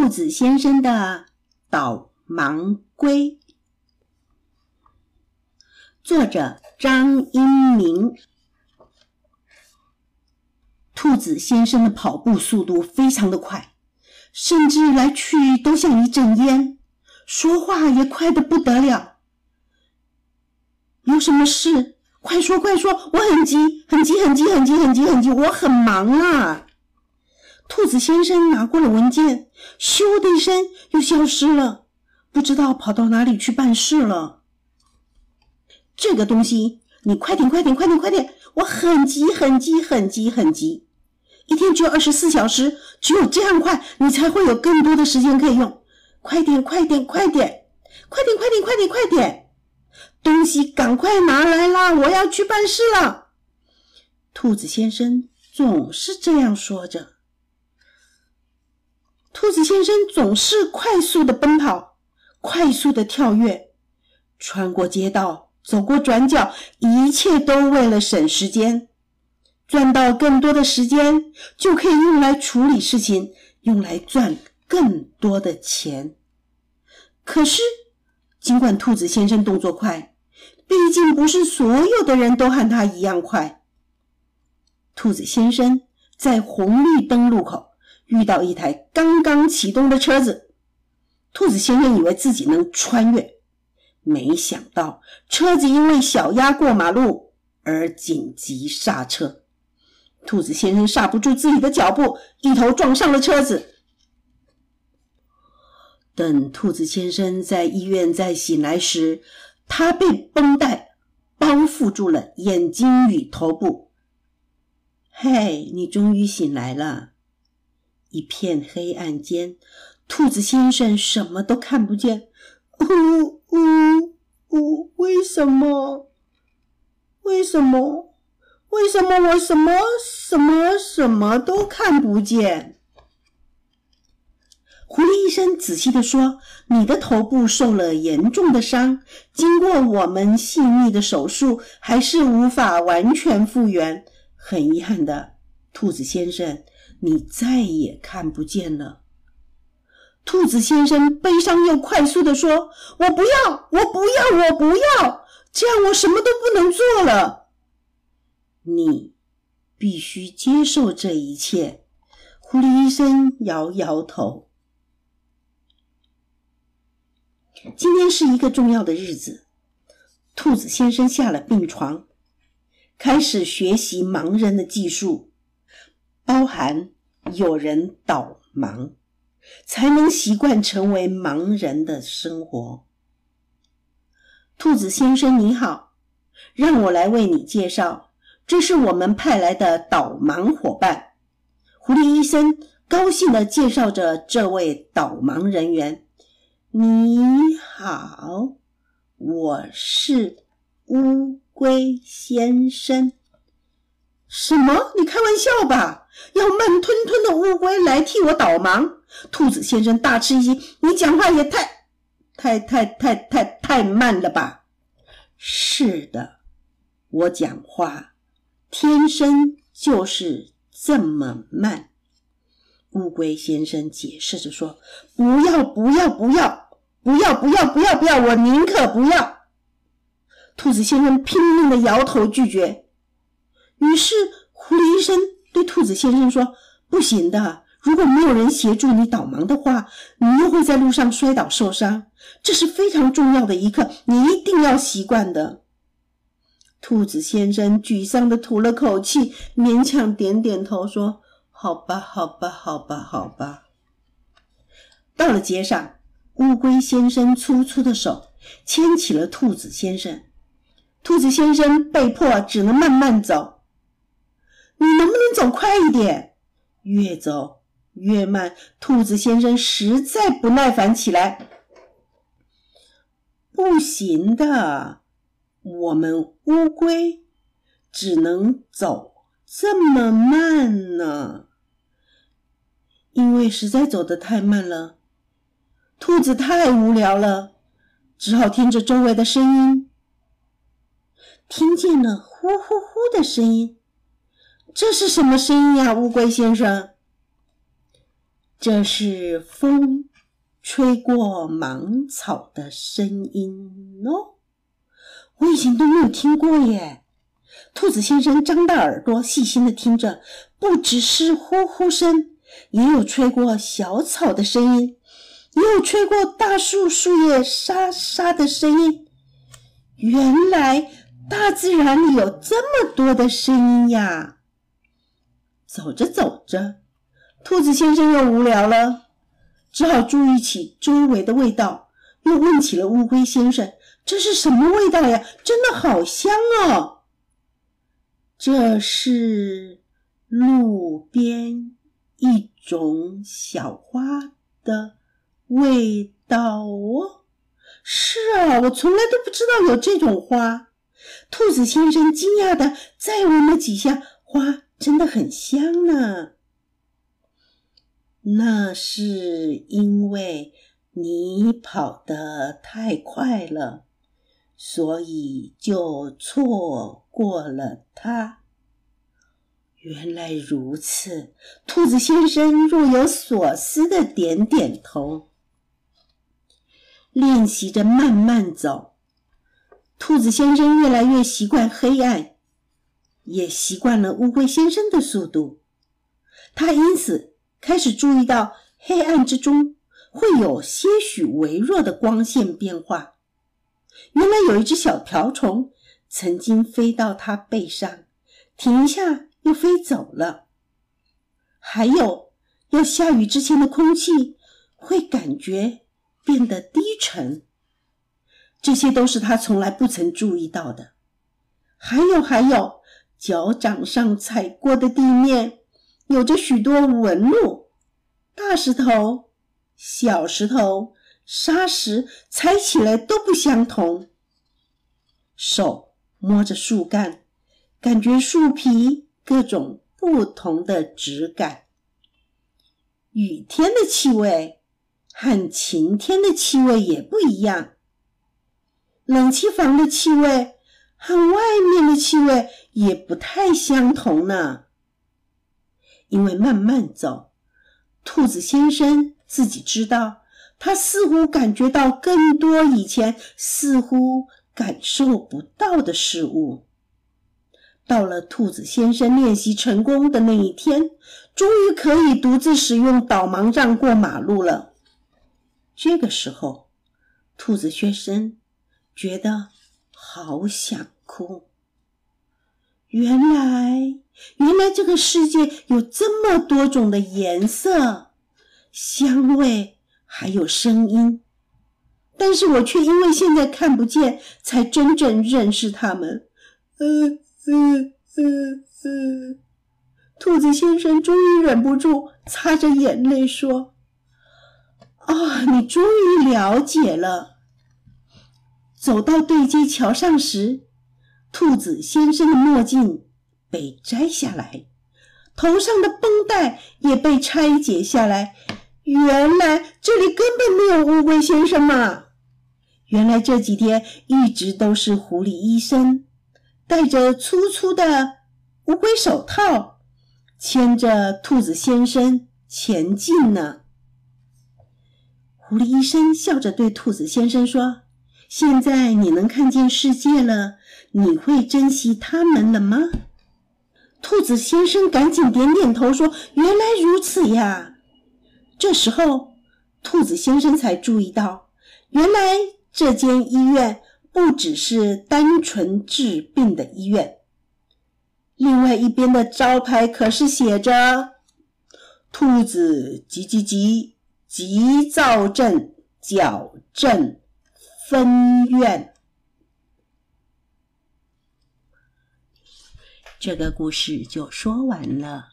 兔子先生的导盲龟，作者张英明。兔子先生的跑步速度非常的快，甚至来去都像一阵烟，说话也快的不得了。有什么事？快说快说！我很急，很急，很急，很急，很急，很急！我很忙啊！兔子先生拿过了文件，咻的一声又消失了，不知道跑到哪里去办事了。这个东西，你快点，快点，快点，快点！我很急，很急，很急，很急！一天只有二十四小时，只有这样快，你才会有更多的时间可以用。快点，快点，快点，快点，快点，快点，快点！东西赶快拿来啦！我要去办事了。兔子先生总是这样说着。兔子先生总是快速的奔跑，快速的跳跃，穿过街道，走过转角，一切都为了省时间，赚到更多的时间，就可以用来处理事情，用来赚更多的钱。可是，尽管兔子先生动作快，毕竟不是所有的人都和他一样快。兔子先生在红绿灯路口遇到一台刚刚启动的车子，兔子先生以为自己能穿越，没想到车子因为小鸭过马路而紧急刹车，兔子先生刹不住自己的脚步，一头撞上了车子。等兔子先生在医院再醒来时，他被绷带包覆住了眼睛与头部。嘿，你终于醒来了！一片黑暗间，兔子先生什么都看不见。呜呜呜！为什么？为什么？为什么我什么什么什么都看不见？狐狸医生仔细的说：“你的头部受了严重的伤，经过我们细密的手术，还是无法完全复原。很遗憾的，兔子先生，你再也看不见了。”兔子先生悲伤又快速的说：“我不要，我不要，我不要！这样我什么都不能做了。你必须接受这一切。”狐狸医生摇摇头。今天是一个重要的日子，兔子先生下了病床，开始学习盲人的技术，包含有人导盲，才能习惯成为盲人的生活。兔子先生你好，让我来为你介绍，这是我们派来的导盲伙伴。狐狸医生高兴地介绍着这位导盲人员。你好，我是乌龟先生。什么？你开玩笑吧？要慢吞吞的乌龟来替我导盲？兔子先生大吃一惊。你讲话也太、太、太、太、太、太慢了吧？是的，我讲话天生就是这么慢。乌龟先生解释着说：“不要，不要，不要，不要，不要，不要，不要！我宁可不要。”兔子先生拼命的摇头拒绝。于是，狐狸医生对兔子先生说：“不行的，如果没有人协助你导盲的话，你又会在路上摔倒受伤。这是非常重要的一刻，你一定要习惯的。”兔子先生沮丧的吐了口气，勉强点点头说。好吧，好吧，好吧，好吧。到了街上，乌龟先生粗粗的手牵起了兔子先生，兔子先生被迫只能慢慢走。你能不能走快一点？越走越慢，兔子先生实在不耐烦起来。不行的，我们乌龟只能走这么慢呢。因为实在走得太慢了，兔子太无聊了，只好听着周围的声音。听见了呼呼呼的声音，这是什么声音呀？乌龟先生，这是风吹过芒草的声音哦，我以前都没有听过耶。兔子先生张大耳朵，细心的听着，不只是呼呼声，也有吹过小草的声音，也有吹过大树树叶沙沙的声音。原来大自然里有这么多的声音呀！走着走着。兔子先生又无聊了，只好注意起周围的味道，又问起了乌龟先生：“这是什么味道呀？真的好香哦！”这是路边一种小花的味道哦。是啊，我从来都不知道有这种花。兔子先生惊讶的再闻了几下，花真的很香呢。那是因为你跑得太快了，所以就错过了它。原来如此，兔子先生若有所思的点点头，练习着慢慢走。兔子先生越来越习惯黑暗，也习惯了乌龟先生的速度，他因此。开始注意到黑暗之中会有些许微弱的光线变化。原来有一只小瓢虫曾经飞到他背上，停下又飞走了。还有，要下雨之前的空气会感觉变得低沉。这些都是他从来不曾注意到的。还有，还有，脚掌上踩过的地面。有着许多纹路，大石头、小石头、沙石踩起来都不相同。手摸着树干，感觉树皮各种不同的质感。雨天的气味和晴天的气味也不一样。冷气房的气味和外面的气味也不太相同呢。因为慢慢走，兔子先生自己知道，他似乎感觉到更多以前似乎感受不到的事物。到了兔子先生练习成功的那一天，终于可以独自使用导盲杖过马路了。这个时候，兔子先生觉得好想哭。原来，原来这个世界有这么多种的颜色、香味，还有声音，但是我却因为现在看不见，才真正认识它们。嗯嗯嗯嗯，兔子先生终于忍不住擦着眼泪说：“啊，你终于了解了。”走到对街桥上时。兔子先生的墨镜被摘下来，头上的绷带也被拆解下来。原来这里根本没有乌龟先生嘛！原来这几天一直都是狐狸医生戴着粗粗的乌龟手套，牵着兔子先生前进呢。狐狸医生笑着对兔子先生说：“现在你能看见世界了。”你会珍惜他们了吗？兔子先生赶紧点点头说：“原来如此呀。”这时候，兔子先生才注意到，原来这间医院不只是单纯治病的医院，另外一边的招牌可是写着“兔子急急急急躁症矫正分院”。这个故事就说完了。